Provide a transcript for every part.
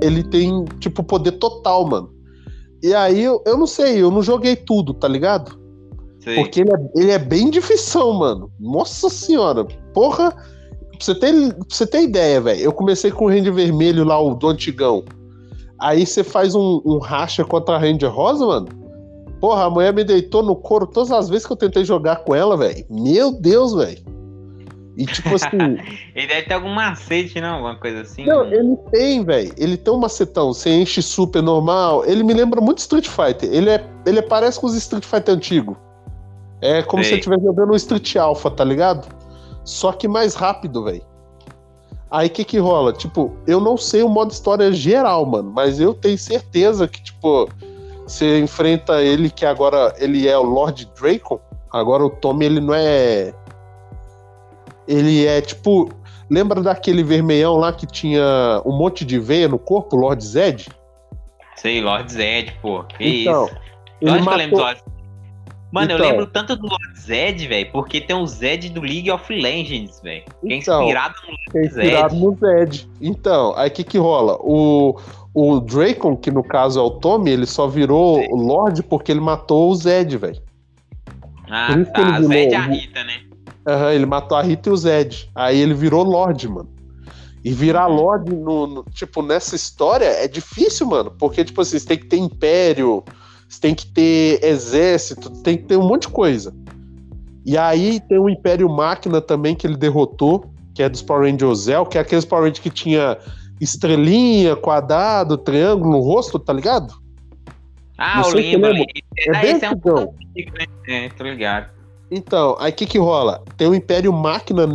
ele tem, tipo, poder total, mano. E aí, eu, eu não sei, eu não joguei tudo, tá ligado? Sei. Porque ele é, ele é bem difícil, mano. Nossa senhora. Porra. Pra você ter, pra você ter ideia, velho. Eu comecei com o Ranger Vermelho lá, o do antigão. Aí você faz um, um racha contra a Ranger Rosa, mano. Porra, a mulher me deitou no couro todas as vezes que eu tentei jogar com ela, velho. Meu Deus, velho. E tipo assim. Ele deve ter algum macete, não? Alguma coisa assim. Não, ele tem, velho. Ele tem um macetão. Você enche super normal. Ele me lembra muito Street Fighter. Ele, é, ele é, parece com os Street Fighter antigo. É como se Sei. você estivesse jogando um Street Alpha, tá ligado? Só que mais rápido, velho. Aí o que que rola? Tipo, eu não sei o modo história geral, mano. Mas eu tenho certeza que, tipo, você enfrenta ele que agora ele é o Lord Dracon. Agora o Tommy, ele não é. Ele é tipo. Lembra daquele vermelhão lá que tinha um monte de veia no corpo, Lord Zed? Sei, Lord Zed, pô. Que Então, isso. Ele Lógico que eu lembro do matou... Lord Mano, eu Então. lembro tanto do Lord Zed, velho, porque tem o Zed do League of Legends, velho. Que é Então, inspirado no que é Lord inspirado Zed. no Zed. Então, aí o que que rola? O, o Dracon, que no caso é o Tommy, ele só virou Sim. o Lord porque ele matou o Zed, velho. Ah, tá. Zed e a Rita, né? Aham, ele matou a Rita e o Zed. Aí ele virou Lorde, mano. E virar Uhum. Lorde, no, no- tipo, nessa história é difícil, mano. Porque, tipo assim, você tem que ter império, você tem que ter exército, tem que ter um monte de coisa. E aí tem o Império Máquina também que ele derrotou, que é dos Power Rangers Zell, que é aqueles Power Rangers que tinha estrelinha, quadrado, triângulo no rosto, tá ligado? Ah, eu se lembro. É esse é um pouco antigo, né? É, tô ligado. Então, aí o que que rola? Tem o Império Máquina,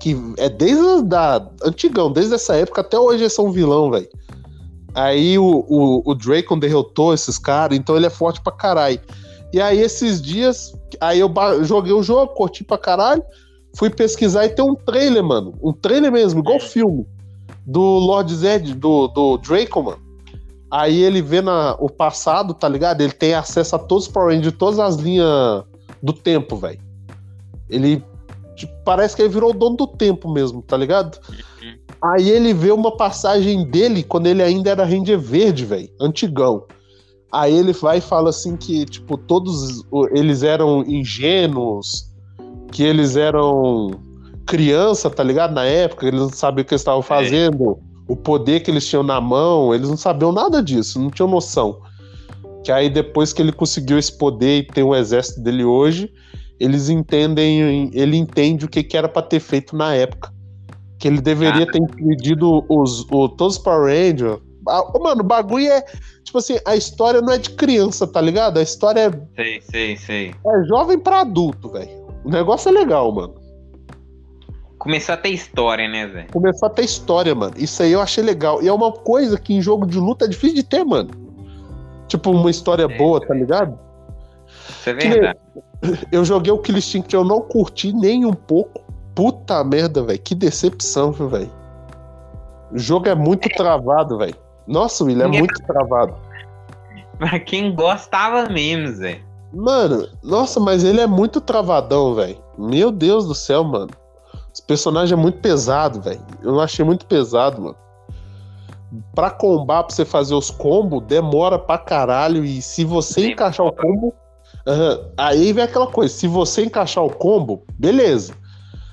que é desde da antigão, desde essa época até hoje eles são vilão, velho. Aí o, o, o Dracon derrotou esses caras, então ele é forte pra caralho. E aí esses dias, aí eu joguei o jogo, curti pra caralho, fui pesquisar e tem um trailer, mano. Um trailer mesmo, igual filme. Do Lord Zed, do, do Dracon, mano. Aí ele vê na, o passado, tá ligado? Ele tem acesso a todos os Power Rangers, de todas as linhas do tempo, velho. Ele tipo, parece que ele virou o dono do tempo mesmo, tá ligado? Aí ele vê uma passagem dele quando ele ainda era Ranger Verde, velho, antigão. Aí ele vai e fala assim que, tipo, todos eles eram ingênuos, que eles eram criança, tá ligado? Na época, eles não sabiam o que eles estavam fazendo, o poder que eles tinham na mão, eles não sabiam nada disso, não tinham noção. Que aí depois que ele conseguiu esse poder e tem o exército dele hoje, eles entendem, ele entende o que, que era pra ter feito na época. Que ele deveria ter impedido os, o, todos os Power Rangers. Ah, Mano, o bagulho é. Tipo assim, a história não é de criança, tá ligado? A história é, Sei, sei, sei. é jovem pra adulto, velho. O negócio é legal, mano. Começou a ter história, né, Zé? Começou a ter história, mano. Isso aí eu achei legal. E é uma coisa que em jogo de luta é difícil de ter, mano. Tipo, uma história É, boa, tá ligado? Isso é Que- verdade. Eu joguei o Kill Instinct, eu não curti nem um pouco. Puta merda, velho. Que decepção, viu, velho. O jogo é muito travado, velho. Nossa, William, é Ninguém- muito travado. Pra quem gostava mesmo, Zé. Mano, nossa, mas ele é muito travadão, velho. Meu Deus do céu, mano. Esse personagem é muito pesado, velho. Eu achei muito pesado, mano. Pra combar, pra você fazer os combos, demora pra caralho. E se você Demora. encaixar o combo. Aí vem aquela coisa: se você encaixar o combo, beleza.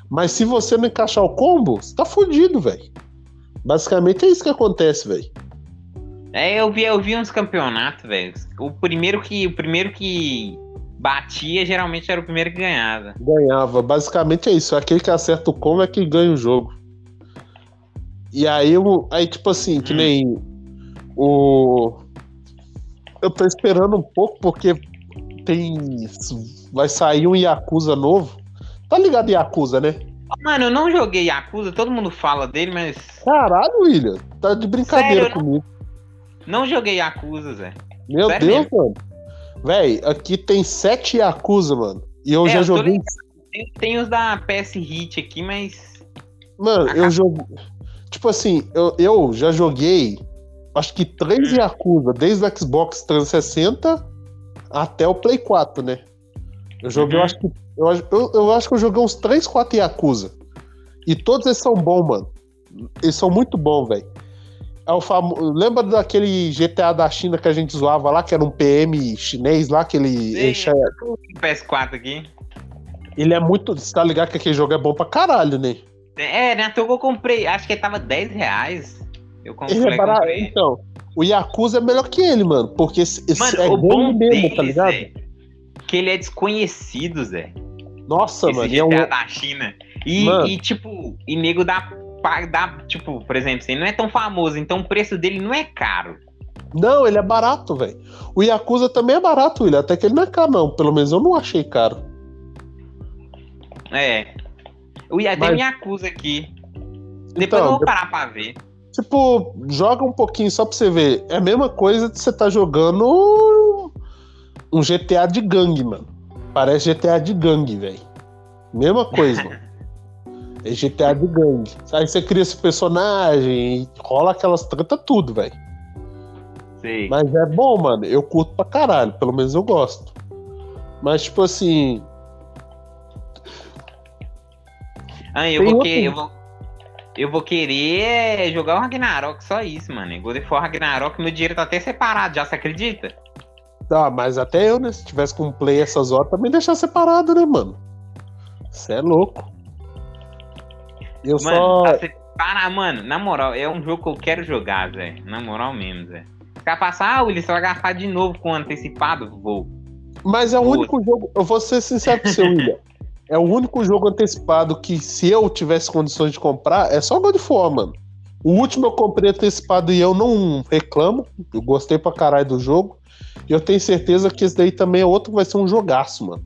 Mas se você não encaixar o combo, você tá fudido, velho. Basicamente é isso que acontece, velho. É, eu vi, eu vi uns campeonatos, velho. O primeiro que, o primeiro que batia geralmente era o primeiro que ganhava. Ganhava. Basicamente é isso. Aquele que acerta o combo é que ganha o jogo. E aí, eu, aí tipo assim, que Hum. nem o. Eu tô esperando um pouco porque tem. Vai sair um Yakuza novo. Tá ligado Yakuza, né? Mano, eu não joguei Yakuza, todo mundo fala dele, mas Caralho, William. Tá de brincadeira Sério, comigo. não joguei Yakuza, Zé. Meu Sério Deus, mano. Véi, aqui tem sete Yakuza, mano. E eu É, já eu joguei. Tem, tem os da PS Hit aqui, mas. Mano, eu Ah. Tipo assim, eu, eu já joguei acho que três Hum. Yakuza, desde o Xbox 360 até o Play 4, né? Eu joguei, eu Uhum. acho que. Eu, acho- eu, eu acho que eu joguei uns 3, 4 Yakuza. E todos eles são bons, mano. Eles são muito bons, velho. É o famo... Lembra daquele GTA da China que a gente zoava lá, que era um PM chinês lá, que ele. Sim, o PS4 aqui. Ele é muito. Você tá ligado que aquele jogo é bom pra caralho, né? É, né? Então eu comprei. Acho que tava 10 reais. Eu comprei. Ele é barato. Então, o Yakuza é melhor que ele, mano. Porque esse mano, é o bom mesmo, tá ligado? Zé, que ele é desconhecido, Zé. Nossa, Esse mano. GTA é um... da China. E, Mano. e, tipo, e nego dá, pa- dá, tipo, por exemplo, ele não é tão famoso, então o preço dele não é caro. Não, ele é barato, velho. O Yakuza também é barato, William. Até que ele não é caro, não. Pelo menos eu não achei caro. É. O Ya- Mas- Tem Yakuza aqui. Depois Então, eu vou parar pra ver. Tipo, joga um pouquinho só pra você ver. É a mesma coisa de você tá jogando um GTA de gangue, mano. Parece GTA de gangue, velho. Mesma coisa, mano. É GTA de gangue. Aí você cria esse personagem e rola aquelas treta tudo, velho. Mas é bom, mano. Eu curto pra caralho. Pelo menos eu gosto. Mas, tipo assim. Ah, eu Tem vou, que, eu vou. Eu vou querer jogar o Ragnarok, só isso, mano. God of War Ragnarok, meu dinheiro tá até separado, já você acredita? Ah, mas até eu, né? Se tivesse com play essas horas, também deixar separado, né, mano? Você é louco. Eu Mano, só. tá mano, na moral, é um jogo que eu quero jogar, Zé. Na moral mesmo, Zé. Se ficar passar, ah, Willis, você vai gastar de novo com antecipado? Vou. Mas é o único jogo. Eu vou ser sincero com você, William. É o único jogo antecipado que, se eu tivesse condições de comprar, é só God of War, mano. O último eu comprei antecipado e eu não reclamo. Eu gostei pra caralho do jogo. E eu tenho certeza que esse daí também é outro que vai ser um jogaço, mano.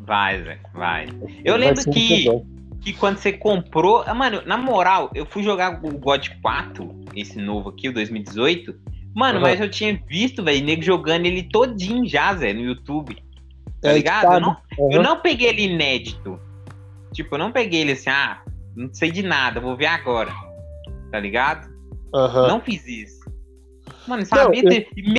Vai, Zé, vai. Eu Vai lembro um que- que quando você comprou. Ah, Mano, na moral, eu fui jogar o God 4, esse novo aqui, o 2018. Mano, Aham. mas eu tinha visto, velho, nego jogando ele todinho já, Zé, no YouTube. Tá É, ligado? tá, Eu não, eu Aham. não peguei ele inédito. Tipo, eu não peguei ele assim, ah, não sei de nada, vou ver agora. Tá ligado? Aham. Não fiz isso. Mano, Não, sabia? eu- ter- e me-